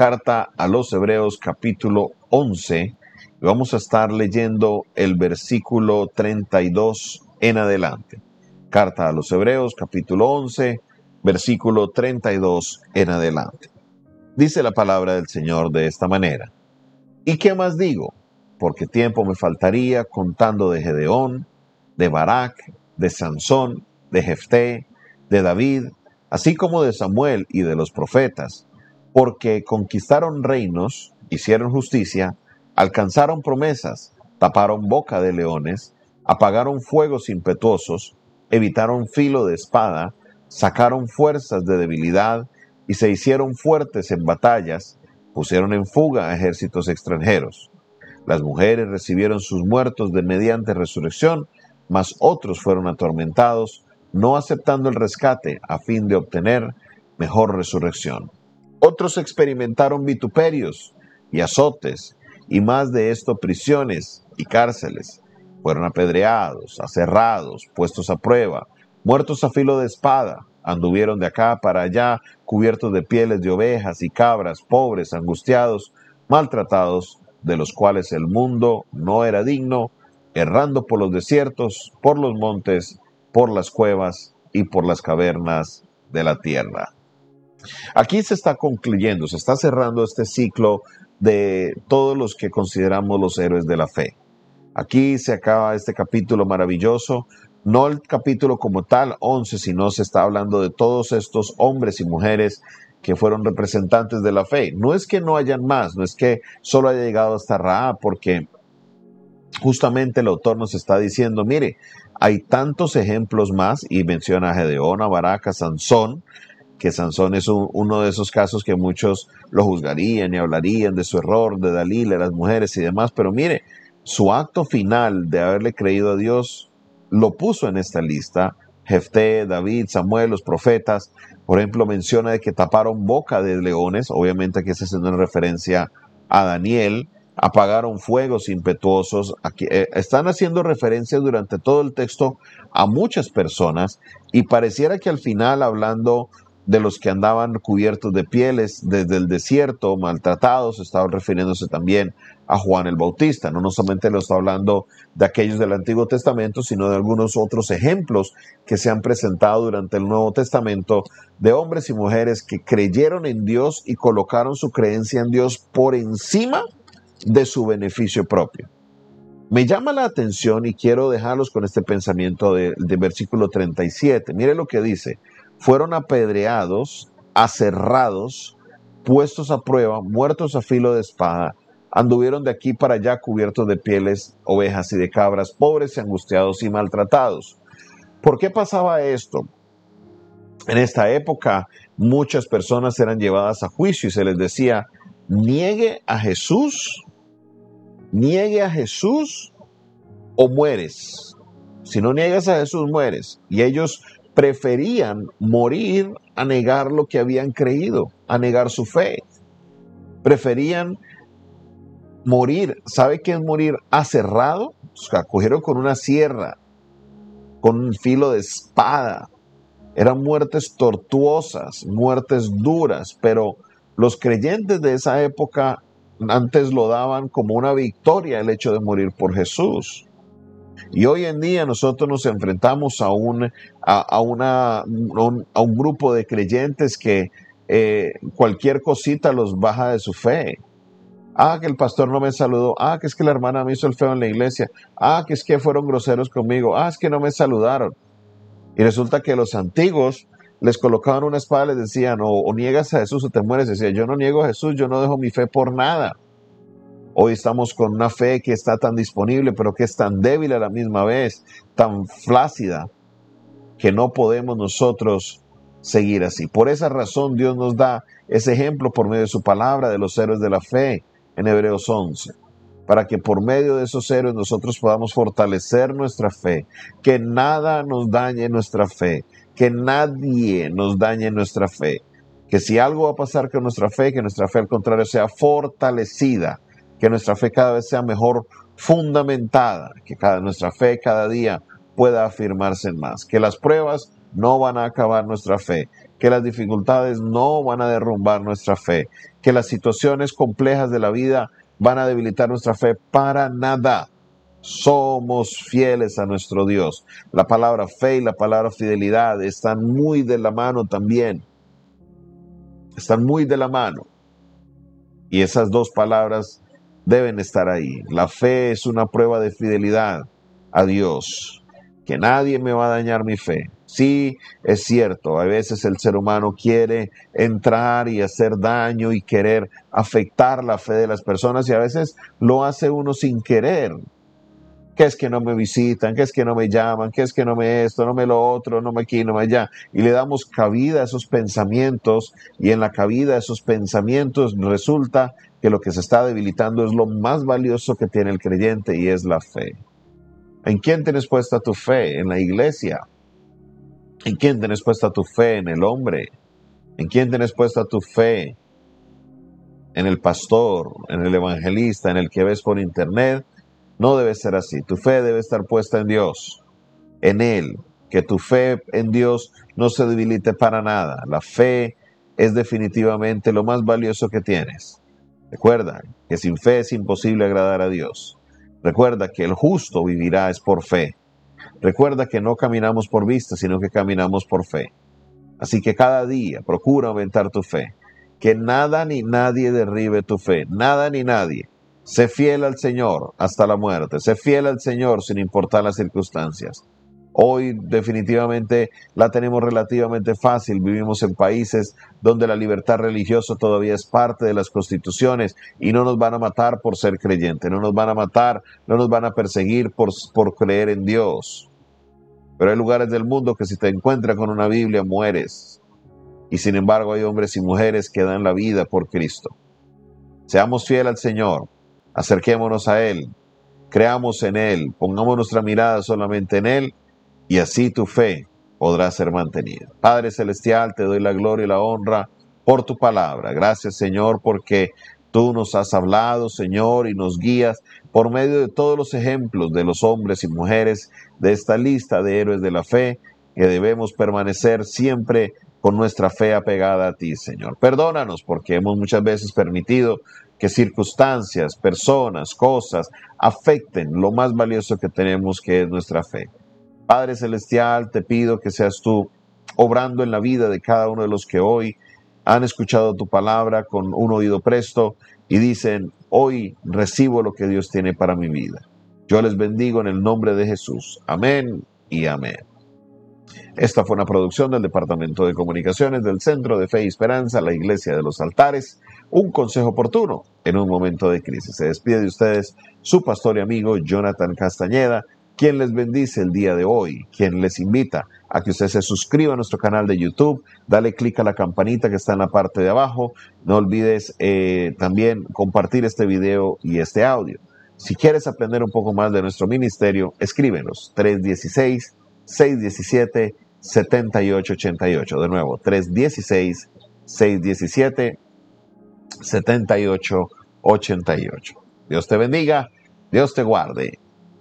carta a los Hebreos capítulo 11. Vamos a estar leyendo el versículo 32 en adelante. Carta a los Hebreos capítulo 11, versículo 32 en adelante. Dice la palabra del Señor de esta manera. ¿Y qué más digo? Porque tiempo me faltaría contando de Gedeón, de Barak, de Sansón, de Jefté, de David, así como de Samuel y de los profetas, porque conquistaron reinos, hicieron justicia, alcanzaron promesas, taparon boca de leones, apagaron fuegos impetuosos, evitaron filo de espada, sacaron fuerzas de debilidad y se hicieron fuertes en batallas, pusieron en fuga ejércitos extranjeros. Las mujeres recibieron sus muertos de mediante resurrección, mas otros fueron atormentados, no aceptando el rescate a fin de obtener mejor resurrección. Otros experimentaron vituperios y azotes, y más de esto prisiones y cárceles. Fueron apedreados, aserrados, puestos a prueba, muertos a filo de espada, anduvieron de acá para allá, cubiertos de pieles de ovejas y cabras, pobres, angustiados, maltratados, de los cuales el mundo no era digno, errando por los desiertos, por los montes, por las cuevas y por las cavernas de la tierra. Aquí se está concluyendo, se está cerrando este ciclo de todos los que consideramos los héroes de la fe. Aquí se acaba este capítulo maravilloso, no el capítulo como tal, 11, sino se está hablando de todos estos hombres y mujeres que fueron representantes de la fe. No es que no hayan más, no es que solo haya llegado hasta Ra, porque justamente el autor nos está diciendo, mire, hay tantos ejemplos más, y menciona a Gedeón, a Baraca, Sansón, que Sansón es uno de esos casos que muchos lo juzgarían y hablarían de su error, de Dalila, las mujeres y demás, pero mire, su acto final de haberle creído a Dios lo puso en esta lista. Jefté, David, Samuel, los profetas, por ejemplo, menciona de que taparon boca de leones, obviamente aquí se hace una referencia a Daniel, apagaron fuegos impetuosos. Aquí, eh, están haciendo referencia durante todo el texto a muchas personas y pareciera que al final hablando de los que andaban cubiertos de pieles desde el desierto, maltratados, estaba refiriéndose también a Juan el Bautista. No, no solamente lo está hablando de aquellos del Antiguo Testamento, sino de algunos otros ejemplos que se han presentado durante el Nuevo Testamento de hombres y mujeres que creyeron en Dios y colocaron su creencia en Dios por encima de su beneficio propio. Me llama la atención y quiero dejarlos con este pensamiento de, de versículo 37. Mire lo que dice fueron apedreados, aserrados, puestos a prueba, muertos a filo de espada, anduvieron de aquí para allá cubiertos de pieles, ovejas y de cabras, pobres y angustiados y maltratados. ¿Por qué pasaba esto? En esta época muchas personas eran llevadas a juicio y se les decía, niegue a Jesús, niegue a Jesús o mueres. Si no niegas a Jesús, mueres. Y ellos preferían morir a negar lo que habían creído, a negar su fe. Preferían morir. ¿Sabe qué es morir aserrado? O cogieron con una sierra, con un filo de espada. Eran muertes tortuosas, muertes duras, pero los creyentes de esa época antes lo daban como una victoria el hecho de morir por Jesús. Y hoy en día nosotros nos enfrentamos a un, a, una, a un grupo de creyentes que eh, cualquier cosita los baja de su fe. Ah, que el pastor no me saludó. Ah, que es que la hermana me hizo el feo en la iglesia. Ah, que es que fueron groseros conmigo. Ah, es que no me saludaron. Y resulta que los antiguos les colocaban una espada y les decían, o, o niegas a Jesús o te mueres. Decía, yo no niego a Jesús, yo no dejo mi fe por nada. Hoy estamos con una fe que está tan disponible, pero que es tan débil a la misma vez, tan flácida, que no podemos nosotros seguir así. Por esa razón Dios nos da ese ejemplo por medio de su palabra de los héroes de la fe en Hebreos 11, para que por medio de esos héroes nosotros podamos fortalecer nuestra fe, que nada nos dañe nuestra fe, que nadie nos dañe nuestra fe, que si algo va a pasar con nuestra fe, que nuestra fe al contrario sea fortalecida que nuestra fe cada vez sea mejor fundamentada, que cada, nuestra fe cada día pueda afirmarse más, que las pruebas no van a acabar nuestra fe, que las dificultades no van a derrumbar nuestra fe, que las situaciones complejas de la vida van a debilitar nuestra fe para nada. Somos fieles a nuestro Dios. La palabra fe y la palabra fidelidad están muy de la mano también. Están muy de la mano. Y esas dos palabras deben estar ahí. La fe es una prueba de fidelidad a Dios, que nadie me va a dañar mi fe. Sí, es cierto, a veces el ser humano quiere entrar y hacer daño y querer afectar la fe de las personas y a veces lo hace uno sin querer. ¿Qué es que no me visitan? ¿Qué es que no me llaman? ¿Qué es que no me esto? No me lo otro, no me aquí, no me allá. Y le damos cabida a esos pensamientos y en la cabida a esos pensamientos resulta que lo que se está debilitando es lo más valioso que tiene el creyente y es la fe. ¿En quién tienes puesta tu fe? En la iglesia. ¿En quién tienes puesta tu fe? En el hombre. ¿En quién tienes puesta tu fe? En el pastor, en el evangelista, en el que ves por internet. No debe ser así. Tu fe debe estar puesta en Dios, en Él. Que tu fe en Dios no se debilite para nada. La fe es definitivamente lo más valioso que tienes. Recuerda que sin fe es imposible agradar a Dios. Recuerda que el justo vivirá es por fe. Recuerda que no caminamos por vista, sino que caminamos por fe. Así que cada día procura aumentar tu fe. Que nada ni nadie derribe tu fe. Nada ni nadie. Sé fiel al Señor hasta la muerte. Sé fiel al Señor sin importar las circunstancias. Hoy definitivamente la tenemos relativamente fácil. Vivimos en países donde la libertad religiosa todavía es parte de las constituciones y no nos van a matar por ser creyentes, no nos van a matar, no nos van a perseguir por, por creer en Dios. Pero hay lugares del mundo que si te encuentras con una Biblia mueres. Y sin embargo hay hombres y mujeres que dan la vida por Cristo. Seamos fieles al Señor, acerquémonos a Él, creamos en Él, pongamos nuestra mirada solamente en Él y así tu fe podrá ser mantenida. Padre Celestial, te doy la gloria y la honra por tu palabra. Gracias Señor porque tú nos has hablado, Señor, y nos guías por medio de todos los ejemplos de los hombres y mujeres de esta lista de héroes de la fe, que debemos permanecer siempre con nuestra fe apegada a ti, Señor. Perdónanos porque hemos muchas veces permitido que circunstancias, personas, cosas afecten lo más valioso que tenemos, que es nuestra fe. Padre Celestial, te pido que seas tú obrando en la vida de cada uno de los que hoy han escuchado tu palabra con un oído presto y dicen, hoy recibo lo que Dios tiene para mi vida. Yo les bendigo en el nombre de Jesús. Amén y amén. Esta fue una producción del Departamento de Comunicaciones del Centro de Fe y Esperanza, la Iglesia de los Altares. Un consejo oportuno en un momento de crisis. Se despide de ustedes su pastor y amigo Jonathan Castañeda quien les bendice el día de hoy, quien les invita a que usted se suscriba a nuestro canal de YouTube, dale clic a la campanita que está en la parte de abajo, no olvides eh, también compartir este video y este audio. Si quieres aprender un poco más de nuestro ministerio, escríbenos 316-617-7888. De nuevo, 316-617-7888. Dios te bendiga, Dios te guarde